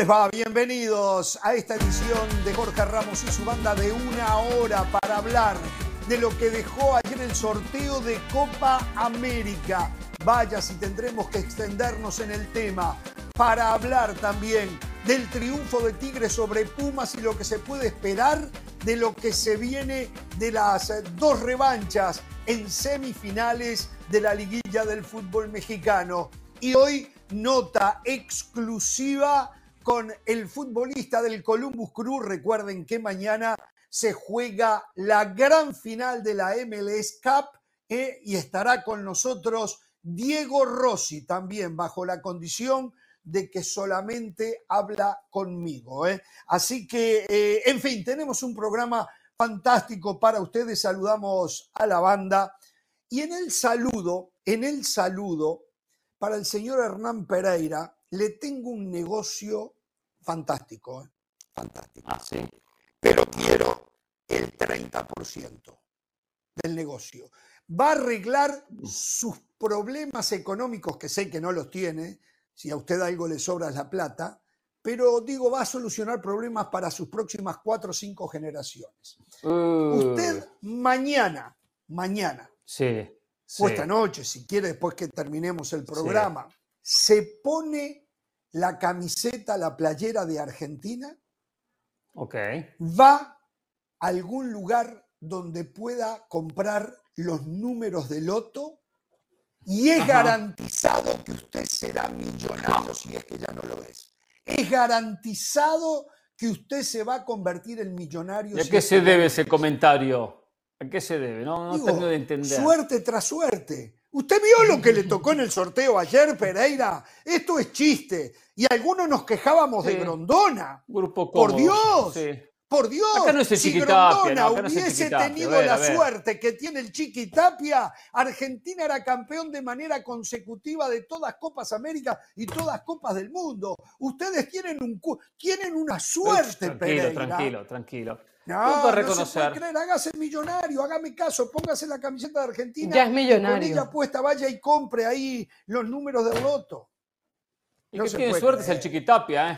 ¿Cómo les va? Bienvenidos a esta edición de Jorge Ramos y su banda de una hora para hablar de lo que dejó ayer el sorteo de Copa América. Vaya si tendremos que extendernos en el tema para hablar también del triunfo de Tigre sobre Pumas y lo que se puede esperar de lo que se viene de las dos revanchas en semifinales de la liguilla del fútbol mexicano. Y hoy nota exclusiva con el futbolista del Columbus Crew. Recuerden que mañana se juega la gran final de la MLS Cup eh, y estará con nosotros Diego Rossi también bajo la condición de que solamente habla conmigo. Eh. Así que, eh, en fin, tenemos un programa fantástico para ustedes. Saludamos a la banda. Y en el saludo, en el saludo, para el señor Hernán Pereira, le tengo un negocio fantástico, ¿eh? fantástico. Ah, sí. Pero quiero el 30% del negocio. Va a arreglar sus problemas económicos, que sé que no los tiene, si a usted algo le sobra la plata, pero digo, va a solucionar problemas para sus próximas cuatro o cinco generaciones. Usted mañana, mañana, sí, o esta noche, si quiere, después que terminemos el programa, se pone la camiseta, la playera de Argentina, ok va a algún lugar donde pueda comprar los números de loto y es garantizado que usted será millonario si es que ya no lo es. Es garantizado que usted se va a convertir en millonario. ¿Y a qué se debe ese comentario? ¿A qué se debe? No, no tengo de entender. Suerte tras suerte. ¿Usted vio lo que le tocó en el sorteo ayer, Pereira? Esto es chiste. Y algunos nos quejábamos de Grondona. Grupo Por Dios. Por Dios, acá no es si Grondona hubiese tenido la suerte que tiene el Chiquitapia, Argentina era campeón de manera consecutiva de todas Copas América y todas Copas del Mundo. Ustedes tienen, un, tienen una suerte, tranquilo, Pereira. Tranquilo, tranquilo. No, no se puede creer, hágase millonario, hágame caso, póngase la camiseta de Argentina. Ya es millonario. Con ella puesta, vaya y compre ahí los números del loto. El que tiene suerte es el Chiquitapia, ¿eh?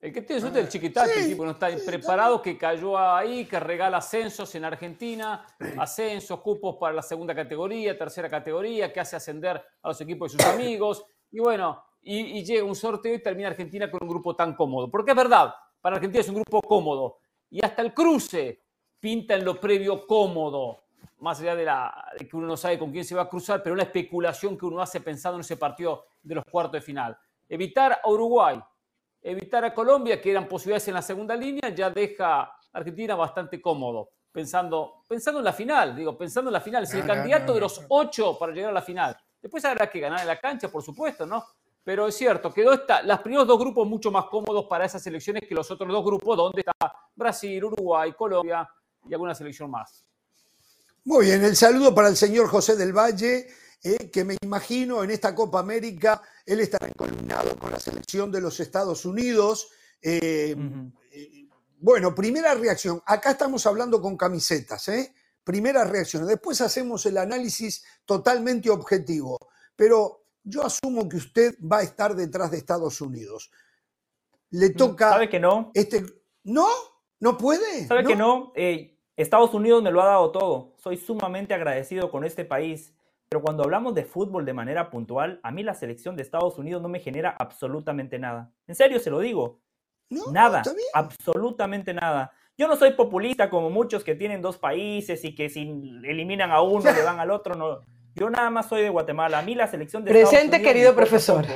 El que tiene suerte es el Chiquitapia, el tipo no está preparado, que cayó ahí, que regala ascensos en Argentina, ascensos, cupos para la segunda categoría, tercera categoría, que hace ascender a los equipos de sus amigos. Y bueno, y, y llega un sorteo y termina Argentina con un grupo tan cómodo. Porque es verdad, para Argentina es un grupo cómodo y hasta el cruce pinta en lo previo cómodo, más allá de, la, de que uno no sabe con quién se va a cruzar, pero una especulación que uno hace pensando en ese partido de los cuartos de final. Evitar a Uruguay, evitar a Colombia, que eran posibilidades en la segunda línea, ya deja a Argentina bastante cómodo, pensando, pensando en la final, digo, pensando en la final, es el candidato de los ocho para llegar a la final. Después habrá que ganar en la cancha, por supuesto, ¿no? Pero es cierto, quedó esta, los primeros dos grupos mucho más cómodos para esas selecciones que los otros dos grupos, donde está Brasil, Uruguay, Colombia y alguna selección más. Muy bien, el saludo para el señor José del Valle, eh, que me imagino en esta Copa América, él estará encolumnado con la selección de los Estados Unidos. Eh, eh, bueno, primera reacción, acá estamos hablando con camisetas, ¿eh? Primera reacción, después hacemos el análisis totalmente objetivo, pero yo asumo que usted va a estar detrás de Estados Unidos. Le toca. ¿Sabe que no? Este, ¿No? ¿No puede? ¿Sabe que no? Eh, Estados Unidos me lo ha dado todo. Soy sumamente agradecido con este país. Pero cuando hablamos de fútbol de manera puntual, a mí la selección de Estados Unidos no me genera absolutamente nada. En serio se lo digo. nada. absolutamente nada. Yo no soy populista como muchos que tienen dos países y que si eliminan a uno le dan al otro. No, yo nada más soy de Guatemala. A mí la selección de Presente, querido profesor.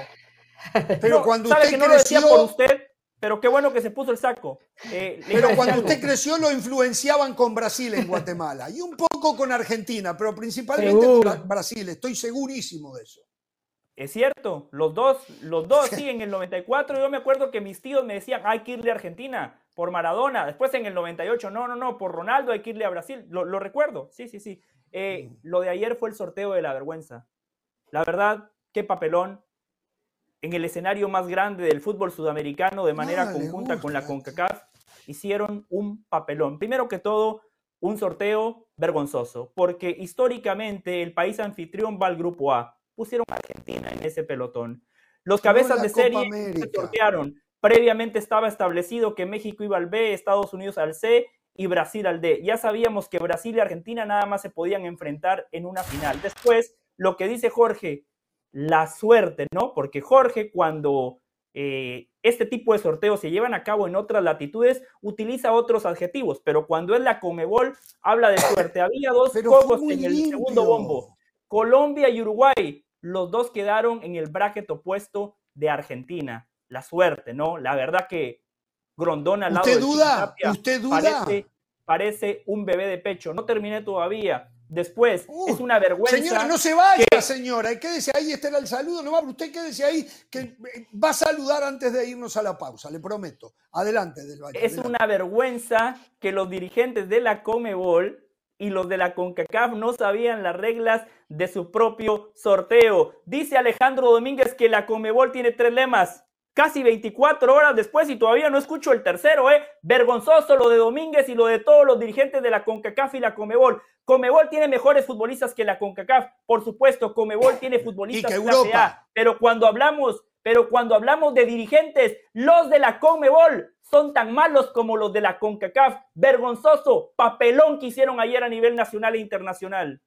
Pero cuando sabe usted que no creció... lo decía por usted, pero qué bueno que se puso el saco. Eh, pero cuando usted creció lo influenciaban con Brasil en Guatemala y un poco con Argentina, pero principalmente Seguro. con Brasil. Estoy segurísimo de eso. Es cierto, los dos, los dos, sí, en el 94 yo me acuerdo que mis tíos me decían, hay que irle a Argentina por Maradona, después en el 98, no, no, no, por Ronaldo hay que irle a Brasil, lo, lo recuerdo, sí, sí, sí. Eh, lo de ayer fue el sorteo de la vergüenza. La verdad, qué papelón. En el escenario más grande del fútbol sudamericano, de manera le conjunta con la. CONCACAF, hicieron un papelón. Primero que todo, un sorteo vergonzoso, porque históricamente el país anfitrión va al grupo A. Pusieron a Argentina en ese pelotón. Los cabezas de Copa serie se sortearon Previamente estaba establecido que México iba al B, Estados Unidos al C y Brasil al D. Ya sabíamos que Brasil y Argentina nada más se podían enfrentar en una final. Después, lo que dice Jorge, la suerte, ¿no? Porque Jorge cuando eh, este tipo de sorteos se llevan a cabo en otras latitudes, utiliza otros adjetivos, pero cuando es la Comebol, habla de suerte. Había dos juegos en el segundo bombo. Colombia y Uruguay, los dos quedaron en el bracket opuesto de Argentina. La suerte, ¿no? La verdad que Grondona al lado ¿Usted duda? ¿Usted duda? Parece, parece un bebé de pecho. No terminé todavía. Después, es una vergüenza. Señora, no se vaya, señora. Quédese ahí, este era el saludo. No va, usted quédese ahí, que eh, va a saludar antes de irnos a la pausa, le prometo. Adelante, del Valle. Es una vergüenza que los dirigentes de la Comebol y los de la CONCACAF no sabían las reglas de su propio sorteo. Dice Alejandro Domínguez que la Comebol tiene tres lemas casi 24 horas después y todavía no escucho el tercero, ¿eh? Vergonzoso lo de Domínguez y lo de todos los dirigentes de la CONCACAF y la Comebol. Comebol tiene mejores futbolistas que la CONCACAF, por supuesto, Comebol tiene futbolistas que Europa. pero cuando hablamos, pero cuando hablamos de dirigentes, los de la Comebol son tan malos como los de la CONCACAF. Vergonzoso, papelón que hicieron ayer a nivel nacional e internacional.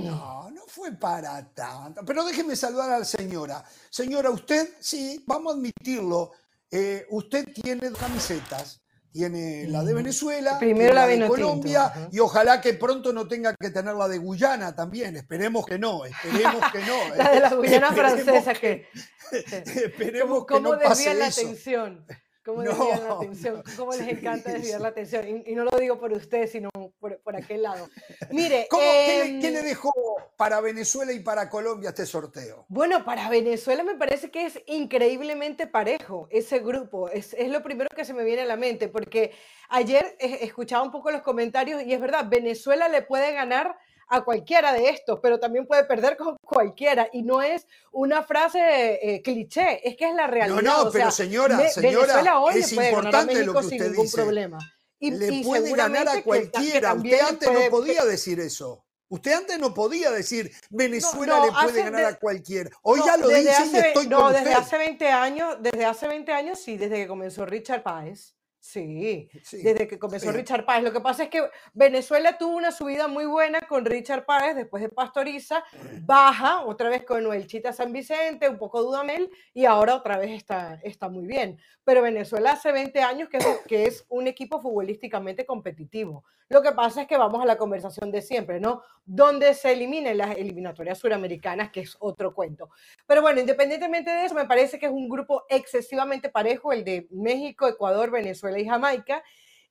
No, no fue para tanto. Pero déjeme saludar a la señora. Señora, usted, sí, vamos a admitirlo, eh, usted tiene dos camisetas. Tiene la de Venezuela, Primero la, de Colombia y ojalá que pronto no tenga que tener la de Guyana también. Esperemos que no, esperemos que no. la de la Guyana francesa que, esperemos que no pase la atención. ¿Cómo la atención? ¿Cómo les encanta desviar la atención? Y, no lo digo por usted, sino por, por aquel lado. Mire. ¿qué, le, em, dejó para Venezuela y para Colombia este sorteo? Bueno, para Venezuela me parece que es increíblemente parejo ese grupo. Es, es lo primero que se me viene a la mente, porque ayer escuchaba un poco los comentarios y es verdad, Venezuela le puede ganar a cualquiera de estos, pero también puede perder con cualquiera. Y no es una frase eh, cliché, es que es la realidad. No, no, pero señora, señora, es importante lo que usted sin dice. problema. Y, le puede ganar a cualquiera. usted antes no podía decir eso. Usted antes no podía decir Venezuela le puede ganar a cualquiera. Hoy ya lo dice y estoy No, desde hace 20 años, desde hace 20 años sí, desde que comenzó Richard Páez. Sí, desde que comenzó Richard Páez. Lo que pasa es que Venezuela tuvo una subida muy buena con Richard Páez después de Pastoriza, baja otra vez con Chita San Vicente, un poco Dudamel y ahora otra vez está, está muy bien. Pero Venezuela hace 20 años que es, que es un equipo futbolísticamente competitivo. Lo que pasa es que vamos a la conversación de siempre, ¿no? Donde se eliminen las eliminatorias suramericanas, que es otro cuento. Pero bueno, independientemente de eso, me parece que es un grupo excesivamente parejo, el de México, Ecuador, Venezuela y Jamaica,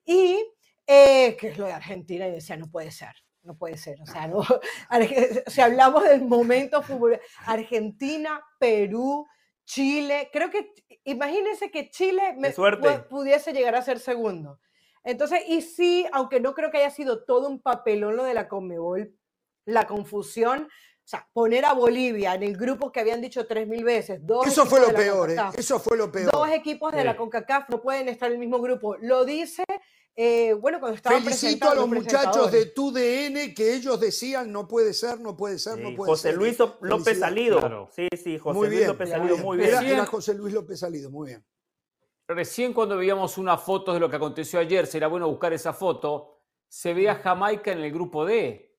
y eh, que es lo de Argentina, y decía, no puede ser, no puede ser, o sea, no, si hablamos del momento fútbol, Argentina, Perú, Chile, creo que, imagínense que Chile me, pudiese llegar a ser segundo. Entonces, y sí, aunque no creo que haya sido todo un papelón lo de la Conmebol, la confusión, sea, poner a Bolivia en el grupo que habían dicho tres mil veces. Dos eso fue lo peor, ¿eh? eso fue lo peor. Dos equipos de la CONCACAF no pueden estar en el mismo grupo. Lo dice, eh, bueno, cuando estaban Felicito a los muchachos de TUDN que ellos decían no puede ser, no puede ser, no puede José ser. Luis López Salido. Sí, sí, José Luis López Salido, muy bien. Era, José Luis López Salido, muy bien. Recién cuando veíamos una foto de lo que aconteció ayer, será bueno buscar esa foto, se ve a Jamaica en el grupo D.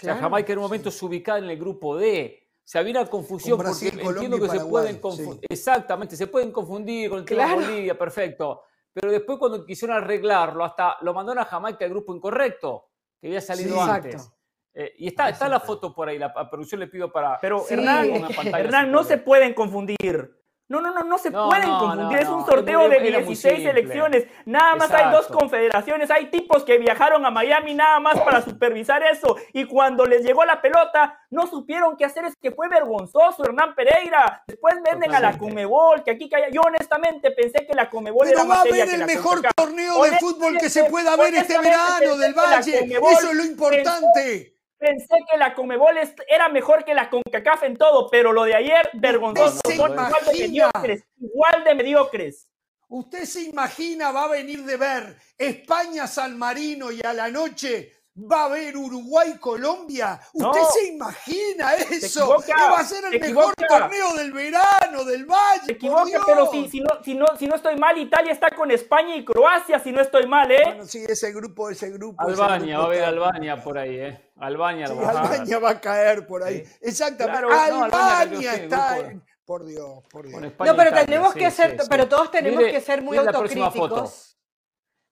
O sea, Jamaica en un momento se ubicaba en el grupo D. O sea, había una confusión porque entiendo que se pueden confundir. Exactamente, se pueden confundir con el tema de Bolivia, perfecto. Pero después cuando quisieron arreglarlo, hasta lo mandaron a Jamaica al grupo incorrecto, que había salido antes. Eh, y está, está la foto por ahí, la producción le pido para... Pero Hernán, Hernán no se pueden confundir. No, no, no, no se pueden confundir. es un sorteo de 16 elecciones. Nada más hay dos confederaciones. Hay tipos que viajaron a Miami nada más para supervisar eso. Y cuando les llegó la pelota, no supieron qué hacer. Es que fue vergonzoso, Hernán Pereira. Después venden a la Comebol, que aquí Yo honestamente pensé que la Comebol Pero va a haber el mejor torneo de fútbol que se pueda ver este verano del Valle. Eso es lo importante. Pensé que la Comebol era mejor que la CONCACAF en todo, pero lo de ayer, vergonzoso. Son igual de mediocres, igual de mediocres. ¿Usted se imagina, va a venir de ver España-San Marino y a la noche va a haber Uruguay-Colombia. ¿Usted se imagina eso? Que va a ser el mejor torneo del verano, del Valle. Se equivoca, pero si, si, no, si, no, si no estoy mal, Italia está con España y Croacia, si no estoy mal, ¿eh? Bueno, sí, ese grupo, ese grupo. Albania, va a haber Albania por ahí, ¿eh? Albania, Albania va a caer por ahí. Exactamente. Albania, está. Por Dios, por Dios. No, pero tenemos que ser, pero todos tenemos que ser muy autocríticos.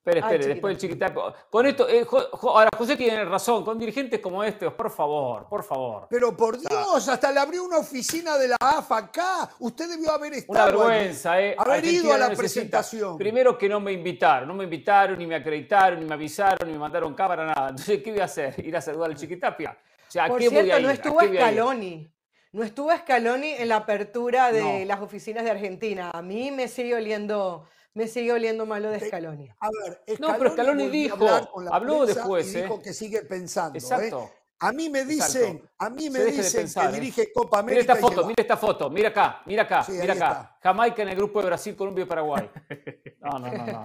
Espere, espere, después el chiquitaco. Con esto, eh, ahora José tiene razón, con dirigentes como estos, por favor, por favor. Pero por Dios, hasta le abrió una oficina de la AFA acá. Usted debió haber estado. Una vergüenza, ¿eh? Haber ido a la presentación. Primero que no me invitaron, no me invitaron, ni me acreditaron, ni me avisaron, ni me mandaron cámara, nada. Entonces, ¿qué voy a hacer? ¿Ir a saludar al chiquitapia? O sea, por qué cierto, voy a ir? no estuvo Scaloni. No estuvo Scaloni en la apertura de las oficinas de Argentina. A mí me sigue oliendo me sigue oliendo malo de Scaloni. A ver, Scaloni no, pero Scaloni dijo, habló después, dijo ¿eh? que sigue pensando. ¿eh? Exacto. A mí me dicen, a mí me dicen que ¿eh? dirige Copa América. Mira esta foto, mira esta foto, mira acá, mira acá, mira acá. Jamaica en el grupo de Brasil, Colombia y Paraguay. No, no, no, no.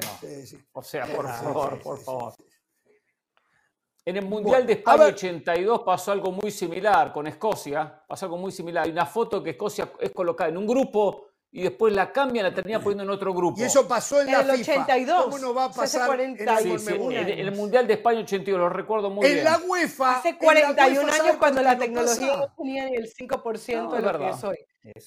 O sea, por favor, por favor. En el Mundial de España 82 pasó algo muy similar con Escocia, pasó algo muy similar. Hay una foto que Escocia es colocada en un grupo y después la cambian, la termina poniendo en otro grupo. Y eso pasó en, la el 82. ¿Cómo no va a pasar en, el, Mundial de España 82? Lo recuerdo muy bien. En la UEFA. Hace 41 años cuando la tecnología no tenía ni el 5% de lo que es hoy.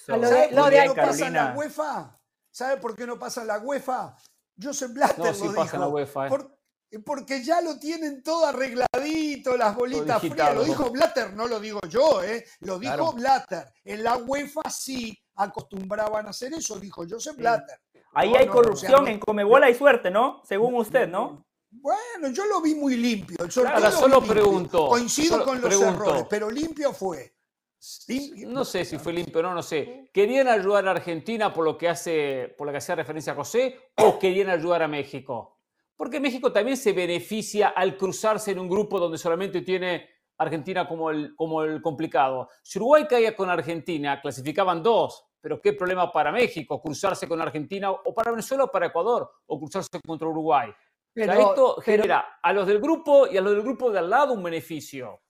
Lo de, lo de no pasa en la UEFA? ¿Sabe por qué no pasa en la UEFA? Joseph Blatter no, sí lo pasa En la UEFA, eh. porque ya lo tienen todo arregladito, las bolitas frías. Lo dijo Blatter, no lo digo yo, ¿eh? Lo dijo Blatter. En la UEFA sí acostumbraban a hacer eso, dijo Joseph Blatter. Ahí hay corrupción, en Comebola y suerte, ¿no? Según usted, ¿no? Bueno, yo lo vi muy limpio. Ahora solo pregunto. Coincido con los errores, pero limpio fue. No sé si fue limpio o no, no sé. ¿Querían ayudar a Argentina por lo que hace, por lo que hacía referencia a José o querían ayudar a México? Porque México también se beneficia al cruzarse en un grupo donde solamente tiene Argentina como el, como el complicado. Si Uruguay caía con Argentina, clasificaban dos, pero qué problema para México cruzarse con Argentina o para Venezuela o para Ecuador o cruzarse contra Uruguay. Pero, esto genera a los del grupo y a los del grupo de al lado un beneficio.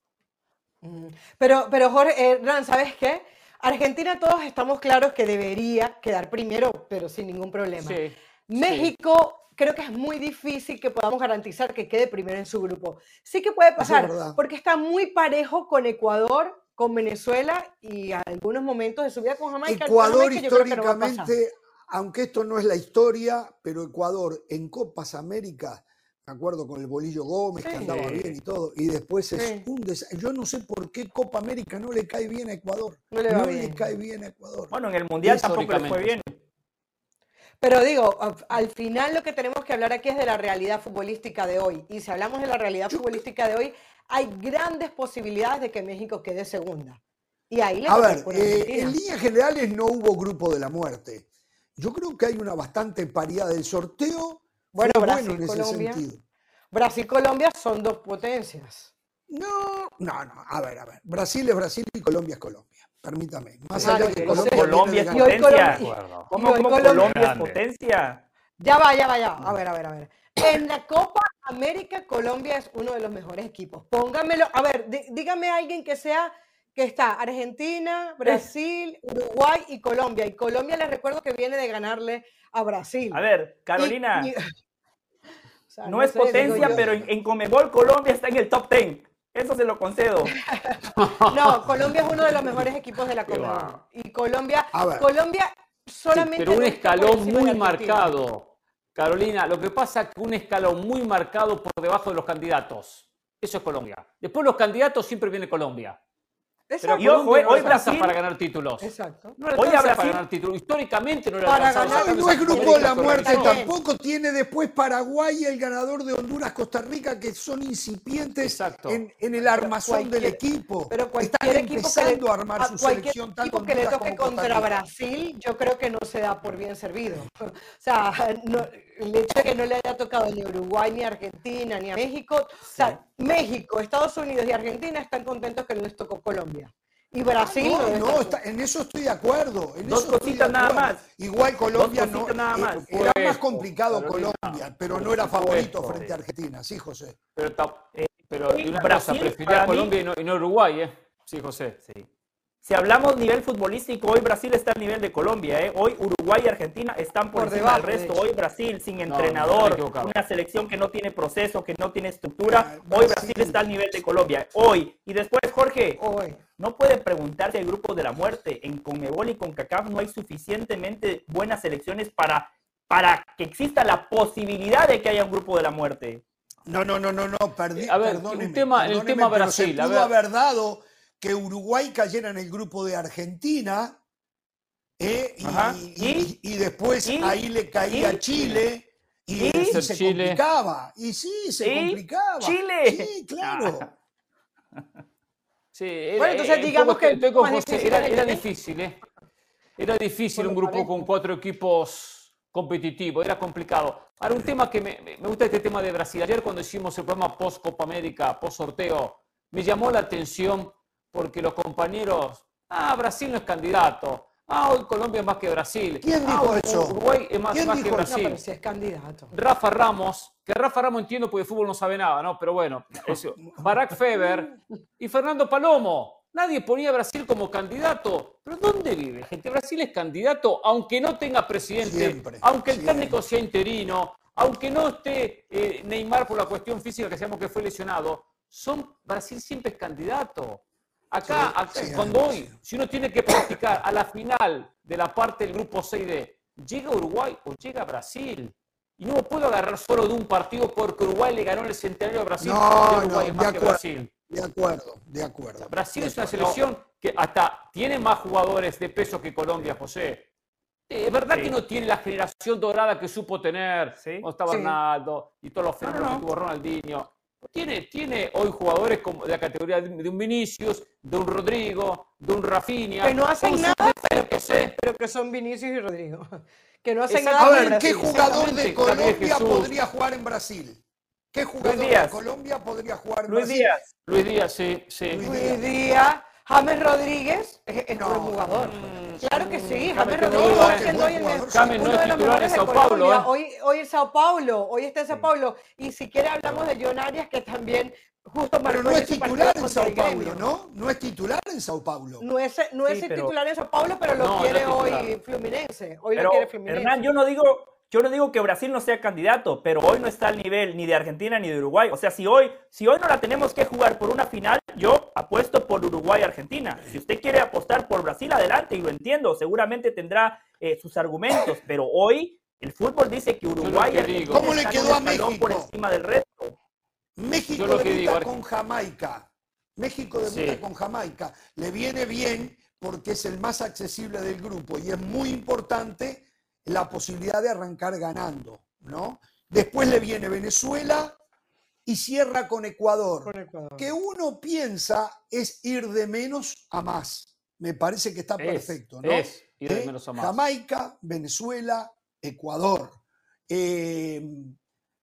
Mm, pero, pero Jorge, eh, ¿sabes qué? Argentina todos estamos claros que debería quedar primero, pero sin ningún problema. México creo que es muy difícil que podamos garantizar que quede primero en su grupo. Sí que puede pasar, porque está muy parejo con Ecuador con Venezuela y algunos momentos de su vida con Jamaica. Ecuador históricamente, aunque esto no es la historia, pero Ecuador en Copas América, me acuerdo con el Bolillo Gómez, que andaba bien y todo, y después es un Yo no sé por qué Copa América no le cae bien a Ecuador. No le, cae bien a Ecuador. Bueno, en el Mundial tampoco le fue bien. Pero digo, al final lo que tenemos que hablar aquí es de la realidad futbolística de hoy. Y si hablamos de la realidad futbolística de hoy, hay grandes posibilidades de que México quede segunda. Y ahí A ver, eh, en líneas generales no hubo grupo de la muerte. Yo creo que hay una bastante paridad del sorteo. Bueno, Brasil, en ese Colombia. Sentido. Brasil y Colombia son dos potencias. No, no, no. A ver, a ver. Brasil es Brasil y Colombia es Colombia. Permítame. Más allá de que Colombia, es potencia. ¿Cómo, Colombia es potencia? Ya va, ya va, ya. A ver, a ver, a ver. En la Copa América, Colombia es uno de los mejores equipos. Póngamelo. A ver, dígame a alguien que sea que está Argentina, Brasil, Uruguay y Colombia. Y Colombia les recuerdo que viene de ganarle a Brasil. A ver, Carolina. no, es potencia, pero en, Comebol Colombia está en el top 10. Eso se lo concedo. no, Colombia es uno de los mejores equipos de la Copa. Y Colombia, Colombia solamente. pero un escalón muy marcado. Carolina, lo que pasa es que un escalón muy marcado por debajo de los candidatos. Eso es Colombia. Después los candidatos siempre viene Colombia. Pero y ojo, no hoy Brasil para ganar títulos. Exacto. No hoy Brasil para ganar títulos. Históricamente no le para ganar, No es grupo de la muerte tampoco. Tiene después Paraguay el ganador de Honduras, Costa Rica, que son incipientes en, en, el armazón del equipo. Pero Están empezando a armar su selección. Equipo que le toque contra Brasil, yo creo que no se da por bien servido. O sea, el hecho de que no le haya tocado ni a Uruguay, ni a Argentina, ni a México. O sea, México, Estados Unidos y Argentina están contentos que no les tocó Colombia. Y Brasil. No, no, en eso estoy de acuerdo. En Dos cositas nada más. Igual Colombia no. Nada eh, más. Era más complicado Colombia, pero no era favorito frente a Argentina. Sí, José. Pero eh, Pero y una Brasil, cosa, a Colombia y, no, Uruguay, ¿eh? Sí, José. Sí. Si hablamos nivel futbolístico, hoy Brasil está al nivel de Colombia. ¿eh? Hoy Uruguay y Argentina están por, encima del resto. Hoy Brasil sin entrenador, una selección que no tiene proceso, que no tiene estructura. Hoy Brasil está al nivel de Colombia. Hoy. Y después, Jorge, hoy. no puede preguntarse el grupo de la muerte. En Conmebol y CONCACAF no hay suficientemente buenas selecciones para, para que exista la posibilidad de que haya un grupo de la muerte. No, no, no, no, no, perdí. A ver, el tema, el tema Brasil. Se pudo haber dado que Uruguay cayera en el grupo de Argentina eh, y, después ahí le caía Chile. Y, se complicaba. Y sí, se complicaba. Chile. Sí, claro. Sí, bueno, entonces digamos que era, difícil, ¿eh? Era difícil un grupo con cuatro equipos competitivos, era complicado. Ahora, un tema que me, me gusta este tema de Brasil. Ayer cuando hicimos el programa post Copa América, post sorteo, me llamó la atención porque los compañeros, ah, Brasil no es candidato, ah, hoy Colombia es más que Brasil. ¿Quién dijo ah, eso? Uruguay es más, que Brasil. No, si es candidato. Rafa Ramos, que Rafa Ramos entiendo porque de fútbol no sabe nada, ¿no? Pero bueno, eso. Barack Feber y Fernando Palomo. Nadie ponía a Brasil como candidato. ¿Pero dónde vive, gente? Brasil es candidato, aunque no tenga presidente, aunque el técnico sea interino, aunque no esté eh, Neymar por la cuestión física que sabemos que fue lesionado. Son, Brasil siempre es candidato. Acá, cuando hoy, si uno tiene que practicar a la final de la parte del grupo 6D, llega Uruguay o llega Brasil. Y no puedo agarrar solo de un partido porque Uruguay le ganó el centenario a Brasil. No, Uruguay no, de acuerdo, Brasil. De acuerdo, de acuerdo. Brasil es una selección que hasta tiene más jugadores de peso que Colombia, José. Es verdad que no tiene la generación dorada que supo tener. ¿Sí? Cuando estaba Ronaldo y todos los fenómenos que tuvo Ronaldinho. Tiene, tiene hoy jugadores como de la categoría de un Vinicius, de un Rodrigo, de un Rafinha. Que no hacen nada, pero que, pero que son Vinicius y Rodrigo. Que no hacen nada. A ver, ¿qué jugador de Colombia podría jugar en Brasil? ¿Qué jugador de Colombia podría jugar en Luis Brasil? Díaz. Luis Díaz, sí, sí. Luis Díaz. James Rodríguez es, no. buen jugador. Mm, claro que sí, James Rodríguez no, el, James no es titular en Sao Paulo. ¿eh? Hoy, hoy en Sao Paulo, hoy está en Sao Paulo. Y si quiere hablamos de John Arias, que también justo Pero no es titular en Sao Paulo, ¿no? No es titular en Sao Paulo. No es, no es titular en Sao Paulo, pero lo quiere hoy Fluminense. Hoy lo quiere Fluminense. Hernán, yo no digo yo no digo que Brasil no sea candidato, pero hoy no está al nivel ni de Argentina ni de Uruguay. O sea, si hoy, si hoy no la tenemos que jugar por una final, yo apuesto por Uruguay-Argentina. Si usted quiere apostar por Brasil, adelante, y lo entiendo, seguramente tendrá eh, sus argumentos, pero hoy el fútbol dice que Uruguay Argentina ¿Cómo le quedó a México? por encima del resto. México debuta con Jamaica. México debuta con Jamaica. Le viene bien porque es el más accesible del grupo y es muy importante la posibilidad de arrancar ganando, ¿no? Después le viene Venezuela y cierra con Ecuador, que uno piensa es ir de menos a más. Me parece que está perfecto, ¿no? Es ir de ¿Eh? menos a más. Jamaica, Venezuela, Ecuador. Eh,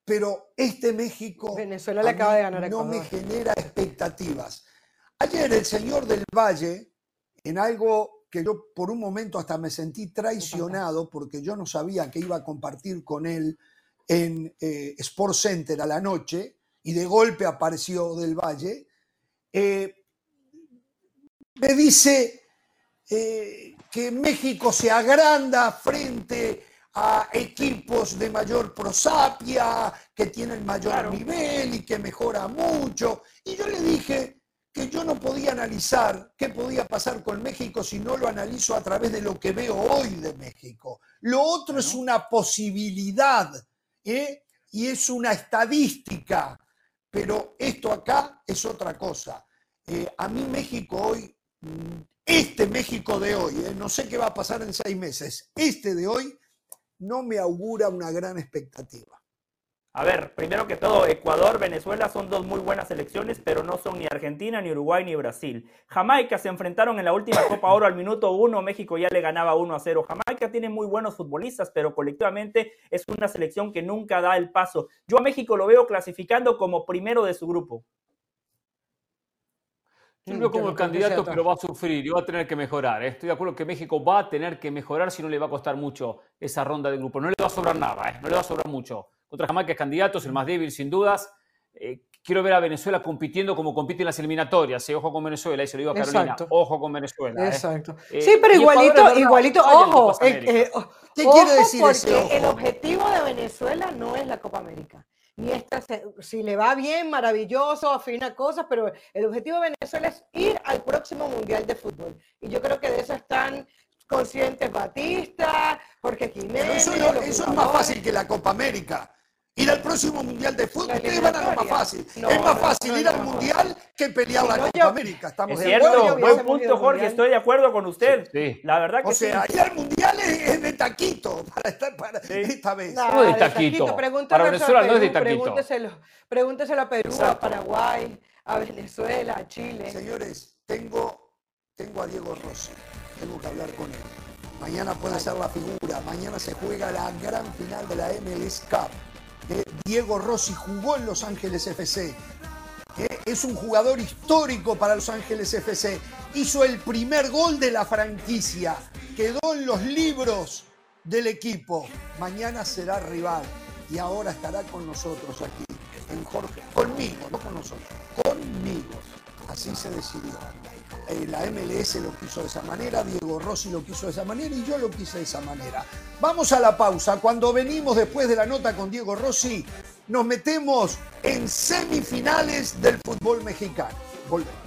pero este México Venezuela le acaba de ganar no me genera expectativas. Ayer el señor del Valle, en algo que yo por un momento hasta me sentí traicionado porque yo no sabía que iba a compartir con él en eh, Sport Center a la noche y de golpe apareció del Valle, eh, me dice eh, que México se agranda frente a equipos de mayor prosapia, que tienen mayor nivel y que mejora mucho. Y yo le dije, que yo no podía analizar qué podía pasar con México si no lo analizo a través de lo que veo hoy de México. Lo otro es una posibilidad ¿eh? y es una estadística, pero esto acá es otra cosa. Eh, a mí México hoy, mm, este México de hoy, ¿eh? no sé qué va a pasar en seis meses, este de hoy no me augura una gran expectativa. A ver, primero que todo, Ecuador, Venezuela son dos muy buenas selecciones, pero no son ni Argentina, ni Uruguay, ni Brasil. Jamaica se enfrentaron en la última Copa Oro al minuto uno, México ya le ganaba 1 a 0. Jamaica tiene muy buenos futbolistas, pero colectivamente es una selección que nunca da el paso. Yo a México lo veo clasificando como primero de su grupo. Yo veo como el candidato, pero va a sufrir y va a tener que mejorar. ¿eh? Estoy de acuerdo que México va a tener que mejorar si no le va a costar mucho esa ronda de grupo. No le va a sobrar nada, ¿eh? no le va a sobrar mucho contra Jamaica es candidato, es el más débil sin dudas. Eh, quiero ver a Venezuela compitiendo como compite en las eliminatorias. Sí, ojo con Venezuela, y se lo digo a Carolina. Ojo con Venezuela. ¿eh? Exacto. Eh, sí, pero igualito, igualito, ojo. Eh, ¿Qué quiere decir porque el objetivo de Venezuela no es la Copa América. Ni esta, si le va bien, maravilloso, afina cosas, pero el objetivo de Venezuela es ir al próximo Mundial de Fútbol. Y yo creo que de eso están conscientes Batista, Jorge Jiménez. eso es más fácil que la Copa América ir al próximo Mundial de Fútbol, ustedes van a lo más fácil. es más fácil ir al Mundial que pelear la Copa América. Estamos es cierto, buen punto, Jorge, estoy de acuerdo con usted. Sí. La verdad que O sea, ir al Mundial es, de taquito para estar para esta vez. No, es de taquito. Para Venezuela no es de taquito. Pregúnteselo, pregúnteselo a Perú, a Paraguay, a Venezuela, a Chile. Señores, tengo, tengo a Diego Rossi. Tengo que hablar con él. Mañana puede ser la figura. Mañana se juega la gran final de la MLS Cup. Diego Rossi jugó en Los Ángeles FC. es un jugador histórico para Los Ángeles FC. Hizo el primer gol de la franquicia. Quedó en los libros del equipo. Mañana será rival y ahora estará con nosotros aquí en Jorge. Conmigo, no con nosotros. Conmigo. Así se decidió. Eh, la MLS lo quiso de esa manera, Diego Rossi lo quiso de esa manera y yo lo quise de esa manera. Vamos a la pausa. Cuando venimos después de la nota con Diego Rossi, nos metemos en semifinales del fútbol mexicano. Volvemos.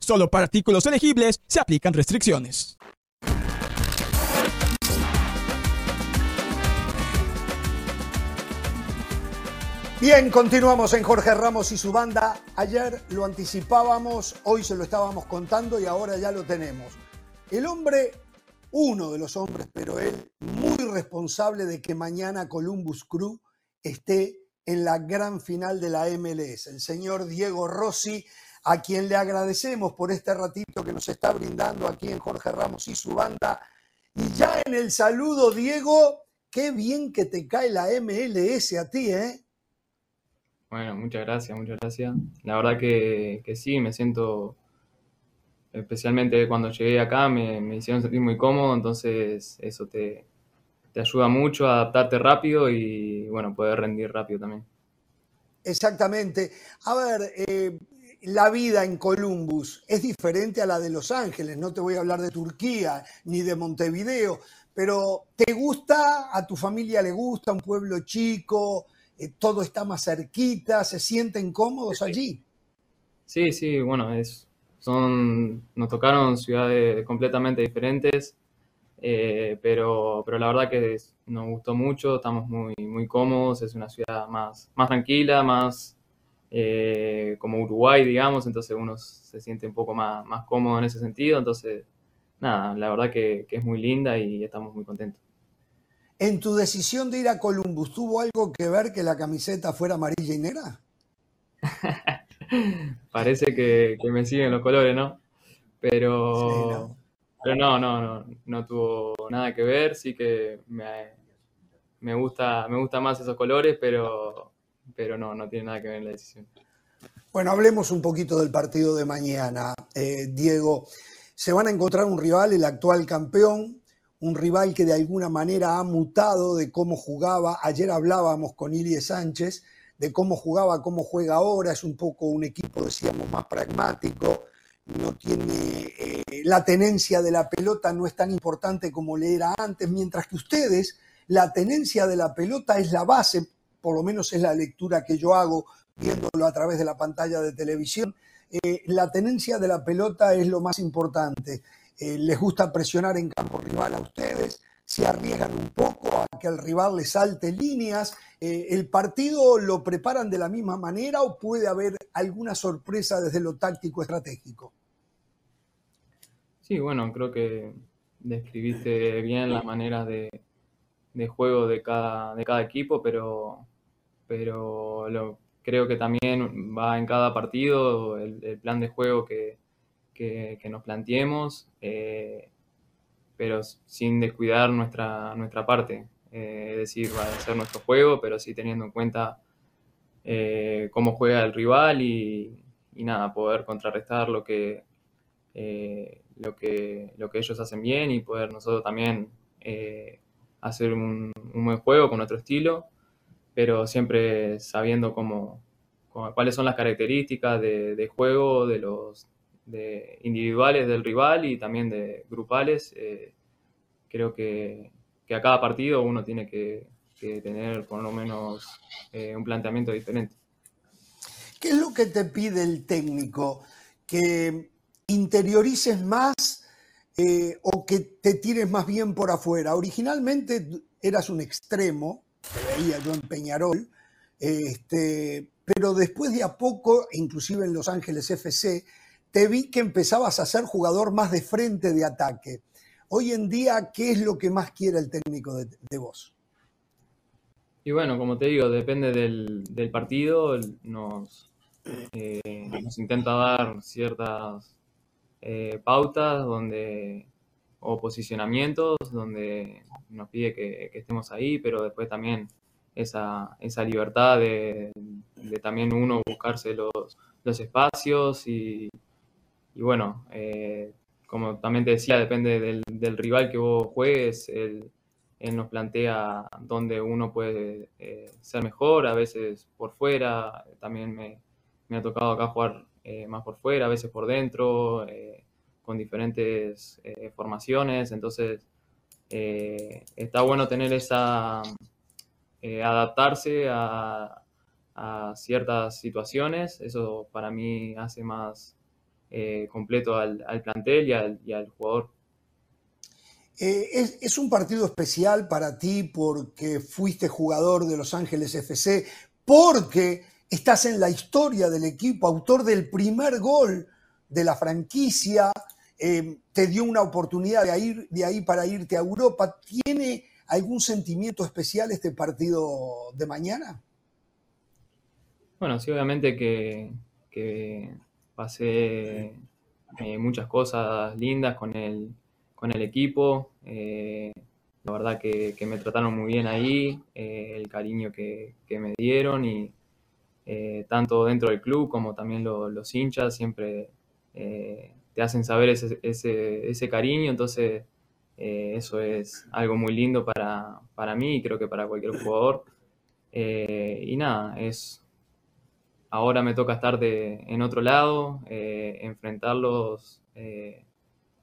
Solo para artículos elegibles se aplican restricciones. Bien, continuamos en Jorge Ramos y su banda. Ayer lo anticipábamos, hoy se lo estábamos contando y ahora ya lo tenemos. El hombre, uno de los hombres, pero él muy responsable de que mañana Columbus Crew esté en la gran final de la MLS. El señor Diego Rossi a quien le agradecemos por este ratito que nos está brindando aquí en Jorge Ramos y su banda. Y ya en el saludo, Diego, qué bien que te cae la MLS a ti, ¿eh? Bueno, muchas gracias, muchas gracias. La verdad que, sí, me siento, especialmente cuando llegué acá, me, hicieron sentir muy cómodo, entonces eso te, te ayuda mucho a adaptarte rápido y, bueno, poder rendir rápido también. Exactamente. A ver, eh, la vida en Columbus es diferente a la de Los Ángeles. No te voy a hablar de Turquía ni de Montevideo, pero ¿te gusta? ¿A tu familia le gusta? ¿Un pueblo chico? Eh, ¿Todo está más cerquita? ¿Se sienten cómodos allí? Sí, sí, bueno, son, nos tocaron ciudades completamente diferentes, eh, pero, pero la verdad que nos gustó mucho, estamos muy, muy cómodos, es una ciudad más, más tranquila, más eh, como Uruguay, digamos, entonces uno se siente un poco más, más cómodo en ese sentido, entonces, nada, la verdad que, es muy linda y estamos muy contentos. ¿En tu decisión de ir a Columbus tuvo algo que ver que la camiseta fuera amarilla y negra? Parece que, me siguen los colores, ¿no? Pero, no. pero no, no, no, no tuvo nada que ver, sí que me, me, gusta, me gusta más esos colores, pero, pero no, no tiene nada que ver en la decisión. Bueno, hablemos un poquito del partido de mañana, eh, Diego. Se van a encontrar un rival, el actual campeón, un rival que de alguna manera ha mutado de cómo jugaba. Ayer hablábamos con Ilie Sánchez de cómo jugaba, cómo juega ahora. Es un poco un equipo, decíamos, más pragmático, no tiene eh, la tenencia de la pelota, no es tan importante como le era antes, mientras que ustedes, la tenencia de la pelota es la base, por lo menos es la lectura que yo hago viéndolo a través de la pantalla de televisión. Eh, la tenencia de la pelota es lo más importante. Eh, les gusta presionar en campo rival a ustedes, se arriesgan un poco a que el rival le salte líneas. Eh, ¿El partido lo preparan de la misma manera o puede haber alguna sorpresa desde lo táctico estratégico? Sí, bueno, creo que describiste bien las maneras de, juego de cada, de cada equipo, pero, pero creo que también va en cada partido el, plan de juego que, nos planteemos. Eh, pero sin descuidar nuestra, nuestra parte. Eh, es decir, va a ser nuestro juego, pero sí teniendo en cuenta eh, cómo juega el rival y, nada, poder contrarrestar lo que, lo, que, lo que ellos hacen bien y poder nosotros también hacer un, buen juego con nuestro estilo, pero siempre sabiendo cómo, cuáles son las características de, de juego de los, de individuales del rival y también de grupales. Eh, creo que, a cada partido uno tiene que, tener por lo menos eh, un planteamiento diferente. ¿Qué es lo que te pide el técnico? ¿Que interiorices más eh, o que te tires más bien por afuera? Originalmente eras un extremo, te veía yo en Peñarol, este, pero después de a poco, inclusive en Los Ángeles FC, te vi que empezabas a ser jugador más de frente de ataque. Hoy en día, ¿qué es lo que más quiere el técnico de, vos? Y bueno, como te digo, depende del, partido, nos, eh, nos intenta dar ciertas eh, pautas donde, o posicionamientos donde nos pide que, estemos ahí, pero después también esa, esa libertad de, también uno buscarse los, los espacios y, y bueno, eh, como también te decía, depende del, rival que vos juegues, él, nos plantea dónde uno puede eh, ser mejor, a veces por fuera, también me, ha tocado acá jugar eh, más por fuera, a veces por dentro, con diferentes formaciones, entonces está bueno tener esa, adaptarse a, ciertas situaciones, eso para mí hace más eh, completo al, plantel y al, jugador. Eh, es, un partido especial para ti porque fuiste jugador de Los Ángeles FC, porque estás en la historia del equipo, autor del primer gol de la franquicia, eh, te dio una oportunidad de, ir, de ahí para irte a Europa. ¿Tiene algún sentimiento especial este partido de mañana? Bueno, sí, obviamente que pasé eh, muchas cosas lindas con el, con el equipo. Eh, la verdad que, me trataron muy bien ahí, el cariño que, me dieron y tanto dentro del club como también los hinchas siempre te hacen saber ese, ese, cariño, entonces eso es algo muy lindo para, para, mí y creo que para cualquier jugador. y nada, es Ahora me toca estar de, en otro lado, eh, enfrentarlos eh,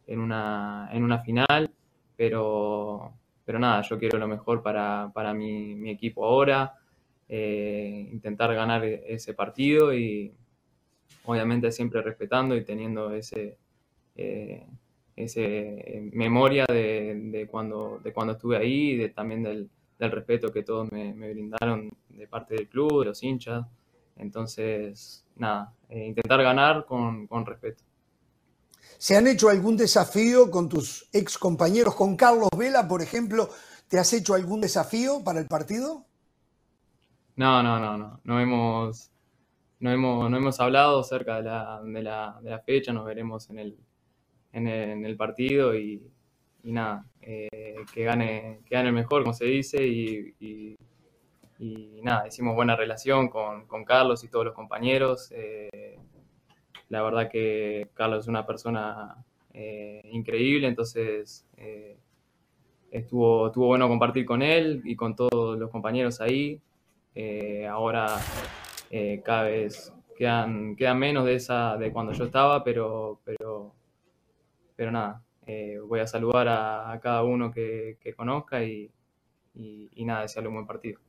en, una, en una final, pero, pero nada, yo quiero lo mejor para, mi, equipo ahora, eh, intentar ganar ese partido y obviamente siempre respetando y teniendo ese, ese memoria de, cuando, de cuando estuve ahí y de, también del, respeto que todos me, me brindaron de parte del club, de los hinchas. Entonces, nada, eh, intentar ganar con, respeto. ¿Se han hecho algún desafío con tus ex compañeros, con Carlos Vela, por ejemplo? ¿Te has hecho algún desafío para el partido? No, no, no, no. No hemos, no hemos, no hemos hablado acerca de la, de, la, fecha, nos veremos en el, en el, partido y, nada, eh, que, gane, que gane el mejor, como se dice, y y nada, hicimos buena relación con, Carlos y todos los compañeros. Eh, la verdad que Carlos es una persona eh, increíble, entonces estuvo, estuvo bueno compartir con él y con todos los compañeros ahí. Ahora cada vez quedan, quedan menos de esa de cuando yo estaba, pero, pero, pero nada, eh, voy a saludar a, cada uno que, conozca y, y, nada, desearle un buen partido.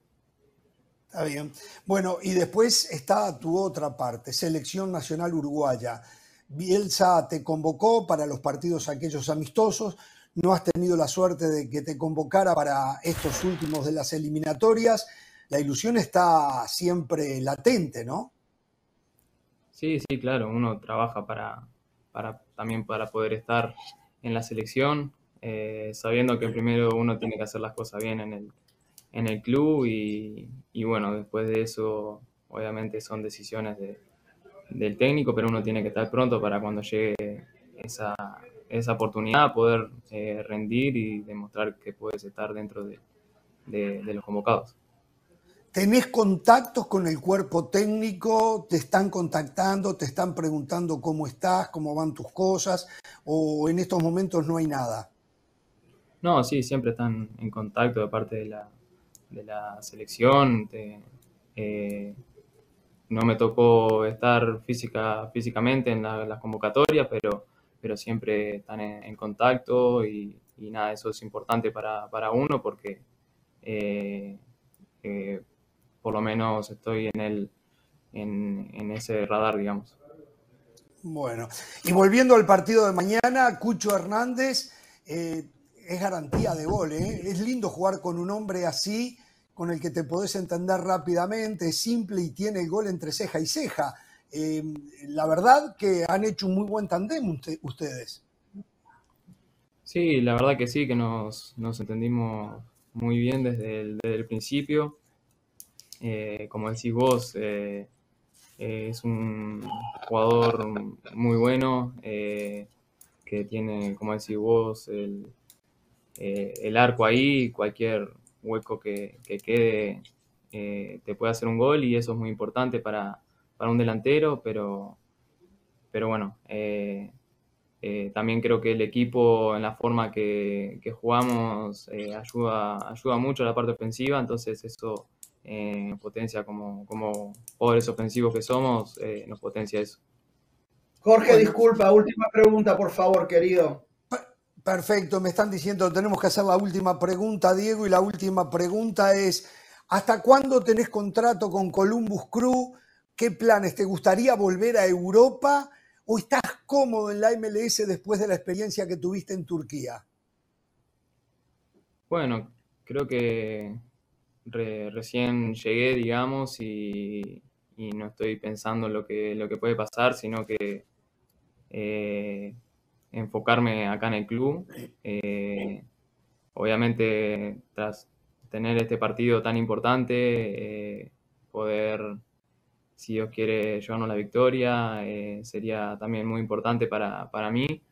Está bien. Bueno, y después está tu otra parte, Selección Nacional Uruguaya. Bielsa te convocó para los partidos aquellos amistosos, no has tenido la suerte de que te convocara para estos últimos de las eliminatorias. La ilusión está siempre latente, ¿no? Sí, sí, claro, uno trabaja para, para también para poder estar en la selección, eh, sabiendo que primero uno tiene que hacer las cosas bien en el, en el club y, y bueno, después de eso obviamente son decisiones de, del técnico, pero uno tiene que estar pronto para cuando llegue esa, esa oportunidad, poder eh, rendir y demostrar que puedes estar dentro de, de, los convocados. ¿Tenés contactos con el cuerpo técnico? ¿Te están contactando? ¿Te están preguntando cómo estás? ¿Cómo van tus cosas? ¿O en estos momentos no hay nada? No, sí, siempre están en contacto de parte de la, de la selección. Eh, no me tocó estar física, físicamente en las convocatorias, pero, pero siempre están en, contacto y, nada, eso es importante para, uno porque eh, eh, por lo menos estoy en, el, en, ese radar, digamos. Bueno, y volviendo al partido de mañana, Cucho Hernández eh, es garantía de gol, es lindo jugar con un hombre así con el que te podés entender rápidamente, es simple y tiene el gol entre ceja y ceja. Eh, la verdad que han hecho un muy buen tandem ustedes. Sí, la verdad que sí, que nos, entendimos muy bien desde el, principio. Eh, como decís vos, eh, es un jugador muy bueno, que tiene, como decís vos, el, arco ahí, cualquier hueco que, quede eh, te puede hacer un gol y eso es muy importante para, un delantero, pero, pero bueno, eh, eh, también creo que el equipo en la forma que, jugamos ayuda, ayuda mucho a la parte ofensiva, entonces eso potencia como, como jugadores ofensivos que somos, nos potencia eso. Jorge, disculpa, última pregunta, por favor, querido. Perfecto, me están diciendo, tenemos que hacer la última pregunta, Diego, y la última pregunta es, ¿hasta cuándo tenés contrato con Columbus Crew? ¿Qué planes? ¿Te gustaría volver a Europa o estás cómodo en la MLS después de la experiencia que tuviste en Turquía? Bueno, creo que recién llegué, digamos, y, no estoy pensando en lo que, lo que puede pasar, sino que eh, enfocarme acá en el club. Eh, obviamente, tras tener este partido tan importante, eh, poder, si Dios quiere, llevarnos la victoria, sería también muy importante para, mí,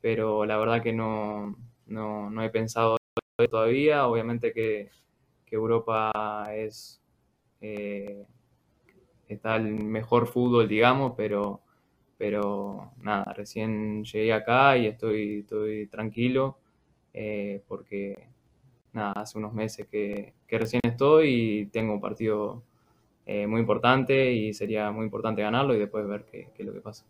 pero la verdad que no, no, he pensado todavía. Obviamente que, que Europa es... está el mejor fútbol, digamos, pero pero nada, recién llegué acá y estoy, estoy tranquilo eh, porque nada, hace unos meses que, recién estoy y tengo un partido eh, muy importante y sería muy importante ganarlo y después ver qué, es lo que pasa.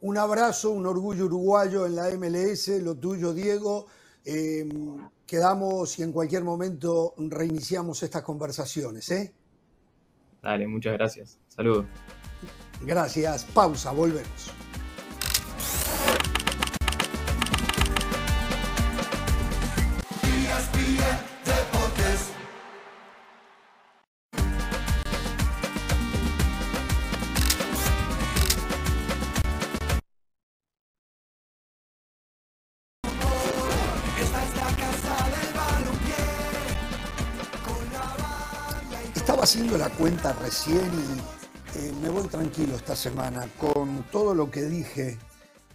Un abrazo, un orgullo uruguayo en la MLS, lo tuyo, Diego. Eh, quedamos y en cualquier momento reiniciamos estas conversaciones. ¿eh? Dale, muchas gracias. Saludos. Gracias. Pausa, volvemos. Cuenta recién y eh, me voy tranquilo esta semana con todo lo que dije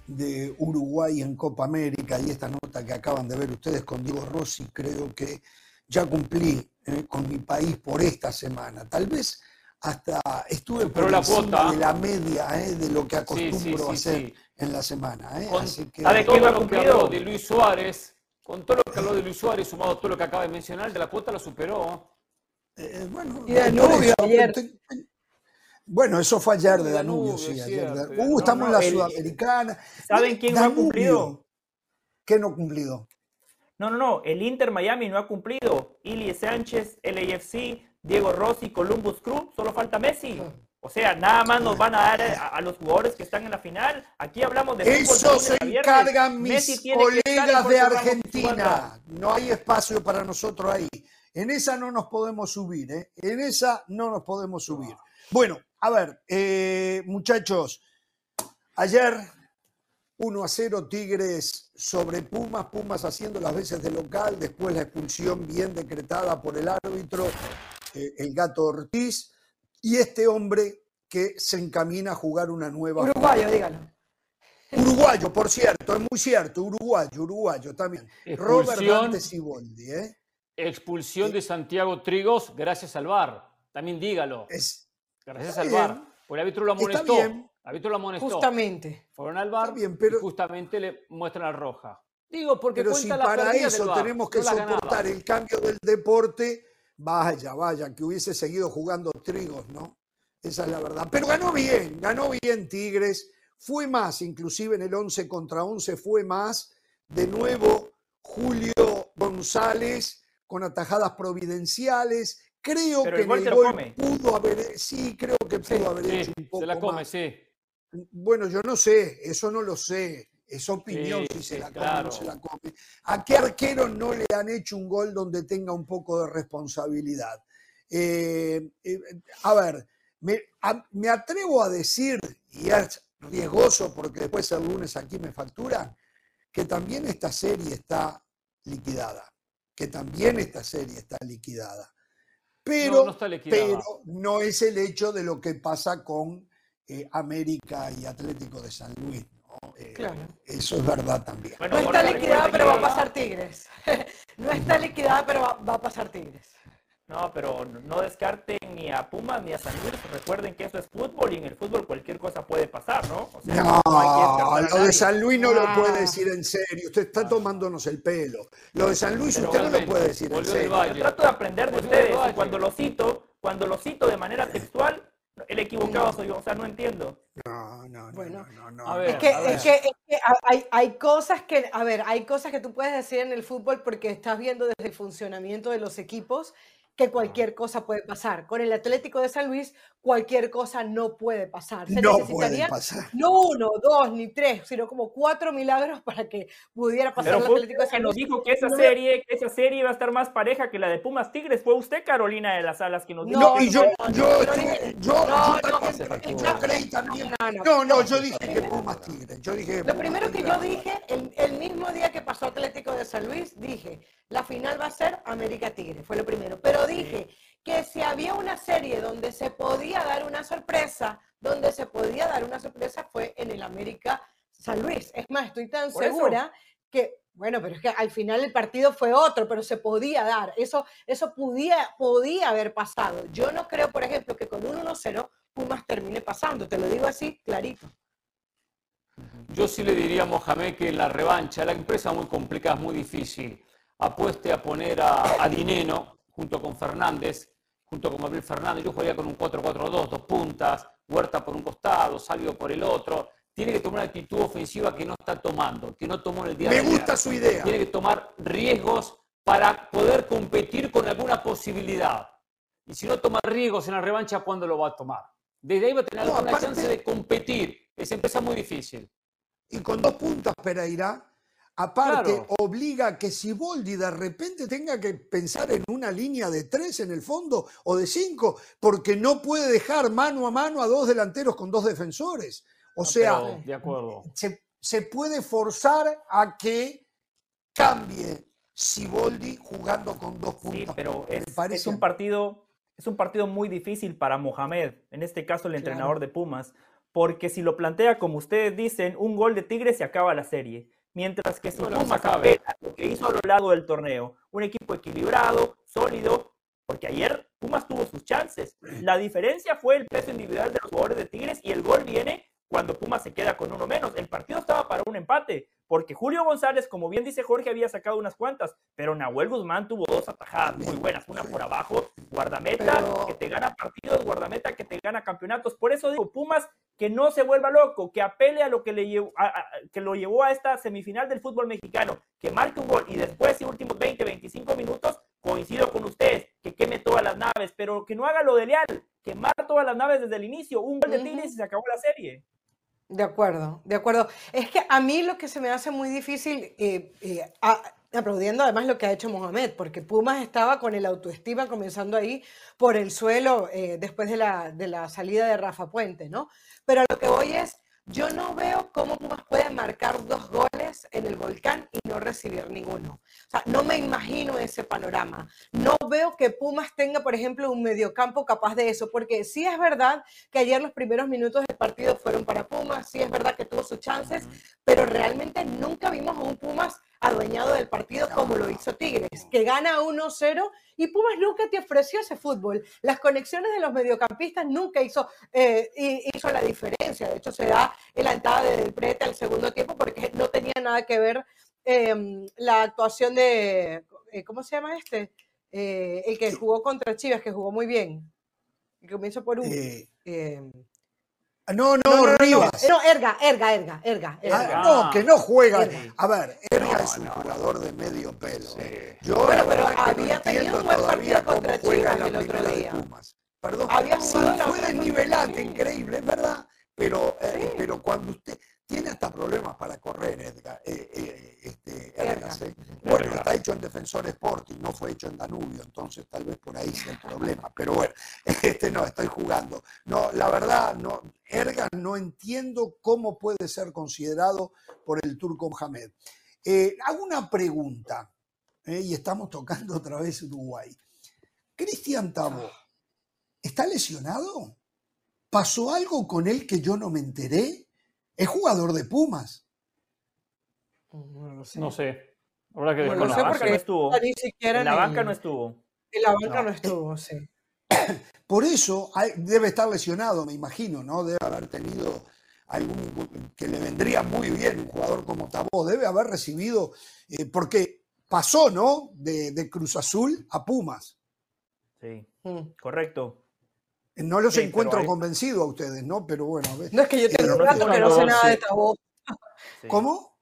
de Uruguay en Copa América y esta nota que acaban de ver ustedes con Diego Rossi, creo que ya cumplí eh, con mi país por esta semana. Tal vez hasta estuve por la encima de la media eh, de lo que acostumbro a hacer en la semana. Con, Así que, todo lo que habló de Luis Suárez, con todo lo que habló de Luis Suárez, sumado todo lo que acaba de mencionar, de la cuota lo superó. Bueno, y de ayer. Bueno, eso fue ayer de Danubio, sí, ayer. Uh, estamos en la Sudamericana. ¿Saben quién no ha cumplido? ¿Qué no ha cumplido? No, no, no. El Inter Miami no ha cumplido. Ilie Sánchez, LAFC, Diego Rossi, Columbus Crew. Solo falta Messi. O sea, nada más nos van a dar a, los jugadores que están en la final. Aquí hablamos de Eso se encargan mis colegas de Argentina. No hay espacio para nosotros ahí. En esa no nos podemos subir, ¿eh? En esa no nos podemos subir. Bueno, a ver, eh, muchachos, ayer 1 a 0 Tigres sobre Pumas, Pumas haciendo las veces de local, después la expulsión bien decretada por el árbitro, eh, el gato Ortiz, y este hombre que se encamina a jugar una nueva. Uruguayo, dígalo. Uruguayo, por cierto, es muy cierto, uruguayo, uruguayo también. Robert Dante Siboldi, ¿eh? Expulsión de Santiago Trigos gracias al VAR. También dígalo. gracias al VAR. Por el árbitro lo amonestó. El árbitro lo amonestó. Justamente. Fueron al VAR y justamente le muestran la roja. Digo, porque pero cuenta si para eso tenemos que soportar el cambio del deporte, vaya, vaya, que hubiese seguido jugando Trigos, ¿no? Esa es la verdad. Pero ganó bien, ganó bien Tigres. Fue más, inclusive en el 11 contra 11 fue más. De nuevo, Julio González con atajadas providenciales. Creo que el gol pudo haber, sí, creo que pudo haber hecho un poco Se la come, más. sí. Bueno, yo no sé, eso no lo sé. Es opinión si se la come o no se la come. ¿A qué arquero no le han hecho un gol donde tenga un poco de responsabilidad? Eh, eh, a ver, me, me, atrevo a decir, y es riesgoso porque después el lunes aquí me facturan, que también esta serie está liquidada que también esta serie está liquidada. Pero no, pero no es el hecho de lo que pasa con eh, América y Atlético de San Luis. Eh, eso es verdad también. no está liquidada, pero va a pasar Tigres. no está liquidada, pero va a pasar Tigres. No, pero no descarten ni a Pumas ni a San Luis. Recuerden que eso es fútbol y en el fútbol cualquier cosa puede pasar, ¿no? no, lo de San Luis no lo puede decir en serio. Usted está tomándonos el pelo. Lo de San Luis usted no lo puede decir en serio. Yo trato de aprender de ustedes y cuando lo cito, cuando lo cito de manera textual, el equivocado soy yo. O sea, no entiendo. No, no, no, no, no, ver, es que, es que, es que hay, hay, cosas que, a ver, hay cosas que tú puedes decir en el fútbol porque estás viendo desde el funcionamiento de los equipos que cualquier cosa puede pasar. Con el Atlético de San Luis, cualquier cosa no puede pasar. Se no necesitaría no uno, dos, ni tres, sino como cuatro milagros para que pudiera pasar el Atlético de San Luis. nos dijo que esa serie, que esa serie iba a estar más pareja que la de Pumas Tigres. Fue usted, Carolina de las Alas, que nos dijo. No, y yo, yo, yo. No, no, yo dije que Pumas Tigres. Yo dije Lo primero que yo dije, el, el mismo día que pasó Atlético de San Luis, dije, la final va a ser América Tigre, fue lo primero. Pero dije que si había una serie donde se podía dar una sorpresa, donde se podía dar una sorpresa fue en el América San Luis. Es más, estoy tan segura que, bueno, pero es que al final el partido fue otro, pero se podía dar. Eso, eso podía, podía haber pasado. Yo no creo, por ejemplo, que con un 1-0 Pumas termine pasando. Te lo digo así, clarito. Yo sí le diría a Mohamed que en la revancha, la empresa muy complicada, muy difícil apueste a poner a, Dineno junto con Fernández, junto con Gabriel Fernández. Yo jugaría con un 4-4-2, dos puntas, Huerta por un costado, Salvio por el otro. Tiene que tomar una actitud ofensiva que no está tomando, que no tomó en el día Me gusta su idea. Tiene que tomar riesgos para poder competir con alguna posibilidad. Y si no toma riesgos en la revancha, ¿cuándo lo va a tomar? Desde ahí va a tener alguna chance de competir. Es empresa muy difícil. Y con dos puntas Pereira, Aparte, obliga a que Siboldi de repente tenga que pensar en una línea de tres en el fondo o de cinco, porque no puede dejar mano a mano a dos delanteros con dos defensores. O sea, de acuerdo. Se, puede forzar a que cambie Siboldi jugando con dos puntos. Sí, pero es, un partido, es un partido muy difícil para Mohamed, en este caso el entrenador de Pumas, porque si lo plantea como ustedes dicen, un gol de Tigre se acaba la serie mientras que si Pumas apela lo que hizo a lo largo del torneo, un equipo equilibrado, sólido, porque ayer Pumas tuvo sus chances. La diferencia fue el peso individual de los jugadores de Tigres y el gol viene cuando Pumas se queda con uno menos. El partido estaba para un empate, porque Julio González, como bien dice Jorge, había sacado unas cuantas, pero Nahuel Guzmán tuvo dos atajadas muy buenas, una por abajo, Guardameta que te gana partidos, guardameta que te gana campeonatos. Por eso digo, Pumas que no se vuelva loco, que apele a lo que, le llevó, que lo llevó a esta semifinal del fútbol mexicano, que marque un gol y después, en últimos 20, 25 minutos, coincido con ustedes, que queme todas las naves, pero que no haga lo de Leal, quemar todas las naves desde el inicio, un gol de Tigres y se acabó la serie. De acuerdo, de acuerdo. Es que a mí lo que se me hace muy difícil, eh, eh, aplaudiendo además lo que ha hecho Mohamed, porque Pumas estaba con el autoestima comenzando ahí por el suelo eh, después de la, de la salida de Rafa Puente, ¿no? Pero lo que voy es, yo no veo cómo Pumas puede marcar dos goles en el volcán y no recibir ninguno. O sea, no me imagino ese panorama. No veo que Pumas tenga, por ejemplo, un mediocampo capaz de eso, porque sí es verdad que ayer los primeros minutos del partido fueron para Pumas, sí es verdad que tuvo sus chances, pero realmente nunca vimos a un Pumas adueñado del partido como lo hizo Tigres, que gana 1-0 y Pumas nunca te ofreció ese fútbol. Las conexiones de los mediocampistas nunca hizo, eh, hizo la diferencia. De hecho, se da la entrada Del Prete al segundo tiempo porque no tenía nada que ver em, la actuación de, eh, ¿cómo se llama este? Eh, el que jugó contra Chivas, que jugó muy bien. El que comienza por un... Ah, no, no, Rivas. No, Erga, Erga, Erga, Erga. Ah, no, que no juega. A ver, Erga es un jugador de medio pelo. Yo pero, pero había tenido un buen partido contra Chivas el otro día. Perdón, había sí, fue desnivelante, increíble, ¿verdad? Pero, eh, pero cuando usted, tiene hasta problemas para correr, Edgar. Eh, eh, este, Bueno, está hecho en Defensor Sporting, no fue hecho en Danubio, entonces tal vez por ahí sea el problema. Pero bueno, este no, estoy jugando. No, la verdad, no, Ergan no entiendo cómo puede ser considerado por el turco Mohamed. Eh, hago una pregunta, y estamos tocando otra vez Uruguay. Cristian Tabo, ¿está lesionado? ¿Pasó algo con él que yo no me enteré? Es jugador de Pumas. No, sé. No sé. Ahora que bueno, no sé porque no estuvo. Ni siquiera en la banca no estuvo. En la banca no, estuvo, sí. Por eso debe estar lesionado, me imagino, ¿no? Debe haber tenido algún que le vendría muy bien un jugador como Tabó. Debe haber recibido, eh, porque pasó, ¿no? De, de, Cruz Azul a Pumas. Sí, mm. correcto. No los encuentro convencidos a ustedes, ¿no? Pero bueno. A ver. No es que yo tengo rato que no sé nada de Tabó. ¿Cómo?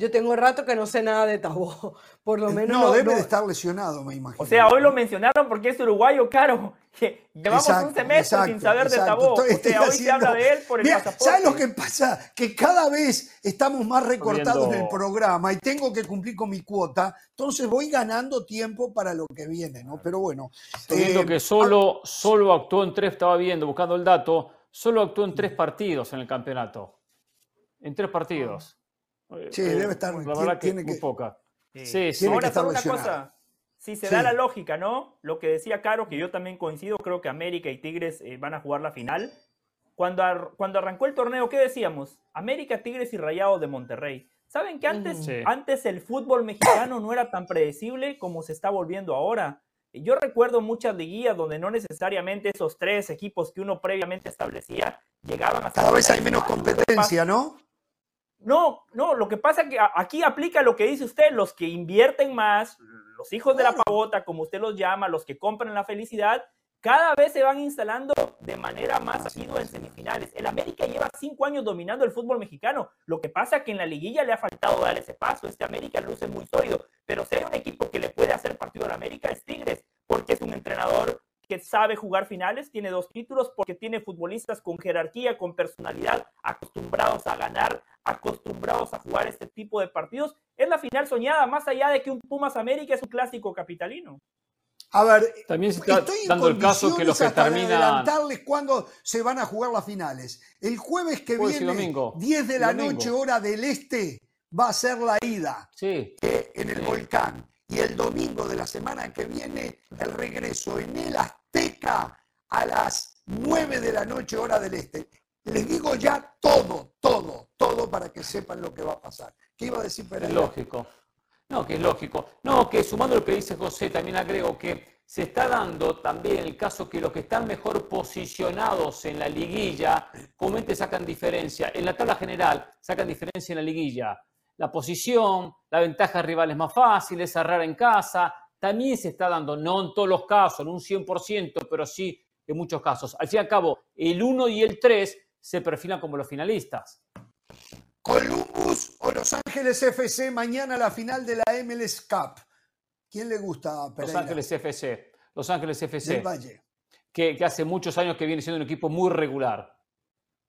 Yo tengo rato que no sé nada de Tabó. Por lo menos. No, debe de estar lesionado, me imagino. O sea, hoy lo mencionaron porque es uruguayo, caro. Llevamos un semestre sin saber de Tabó. O sea, hoy se habla de él por el pasaporte. ¿Sabes lo que pasa? Que cada vez estamos más recortados en el programa y tengo que cumplir con mi cuota. Entonces voy ganando tiempo para lo que viene, ¿no? Pero bueno. Estoy viendo eh, que solo, solo actuó en tres, estaba viendo, buscando el dato, solo actuó en tres partidos en el campeonato. En tres partidos. Sí, debe eh, estar. La verdad que muy poca. Sí, sí. Ahora, una cosa? Si se da la lógica, ¿no? Lo que decía Caro, que yo también coincido, creo que América y Tigres eh, van a jugar la final. Cuando, cuando arrancó el torneo, ¿qué decíamos? América, Tigres y Rayados de Monterrey. ¿Saben que antes, antes el fútbol mexicano no era tan predecible como se está volviendo ahora? Yo recuerdo muchas liguillas donde no necesariamente esos tres equipos que uno previamente establecía llegaban a... Cada vez hay menos competencia, ¿no? No, no, lo que pasa es que aquí aplica lo que dice usted, los que invierten más, los hijos de la pavota, como usted los llama, los que compran la felicidad, cada vez se van instalando de manera más asidua en semifinales. El América lleva cinco años dominando el fútbol mexicano. Lo que pasa es que en la liguilla le ha faltado dar ese paso. Este América luce muy sólido. Pero si hay un equipo que le puede hacer partido al América es Tigres, porque es un entrenador que sabe jugar finales, tiene dos títulos porque tiene futbolistas con jerarquía, con personalidad, acostumbrados a ganar, acostumbrados a jugar este tipo de partidos. Es la final soñada, más allá de que un Pumas América es un clásico capitalino. A ver, también se está dando el caso que los que terminan. adelantarles cuándo se van a jugar las finales. El jueves que viene, 10 de la noche, hora del este, va a ser la ida sí. en el volcán. Y el domingo de la semana que viene, el regreso en el Azteca a las 9 de la noche, hora del este. Les digo ya todo, todo, todo para que sepan lo que va a pasar. ¿Qué iba a decir Pérez? Lógico. No, que es lógico. No, que sumando lo que dice José, también agrego que se está dando también el caso que los que están mejor posicionados en la liguilla, comúnmente sacan diferencia. En la tabla general sacan diferencia en la liguilla. La posición, la ventaja rival es más fácil, es cerrar en casa, también se está dando, no en todos los casos, en un 100%, pero sí en muchos casos. Al fin y al cabo, el 1 y el 3 se perfilan como los finalistas. Columbus o Los Ángeles FC mañana la final de la MLS Cup. ¿Quién le gusta Los Ángeles FC. Los Ángeles FC. Del Valle. Que, que, hace muchos años que viene siendo un equipo muy regular.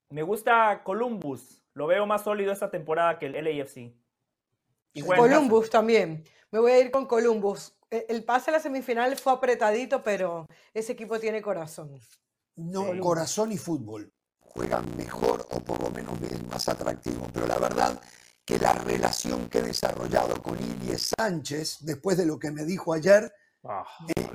Me gusta Columbus. Lo veo más sólido esta temporada que el LAFC. Columbus también. Me voy a ir con Columbus. E, el pase a la semifinal fue apretadito, pero ese equipo tiene corazón. No, corazón y fútbol. Juegan mejor o por lo menos es más atractivo. Pero la verdad que la relación que he desarrollado con Ilie Sánchez, después de lo que me dijo ayer, Ah,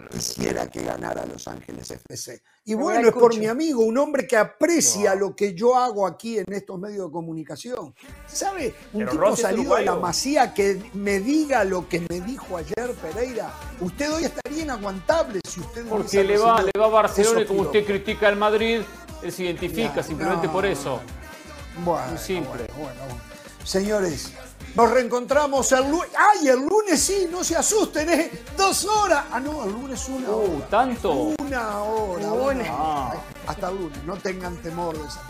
quisiera que ganara Los Ángeles FC. Y bueno, es por mi amigo, un hombre que aprecia lo que yo hago aquí en estos medios de comunicación. ¿Sabe? Un tipo salido de la masía que me diga lo que me dijo ayer Pereira. Usted hoy estaría inaguantable si usted no Porque le va, le va a Barcelona y como usted critica al Madrid, él se identifica simplemente por eso. Bueno, simple. bueno. Señores, nos reencontramos el lunes. ¡Ay, el lunes sí! No se asusten, ¿eh? Dos horas. Ah, no, el lunes una uh, hora. ¿Tanto? Una hora. Una. Ah. Hasta el lunes. No tengan temor de esa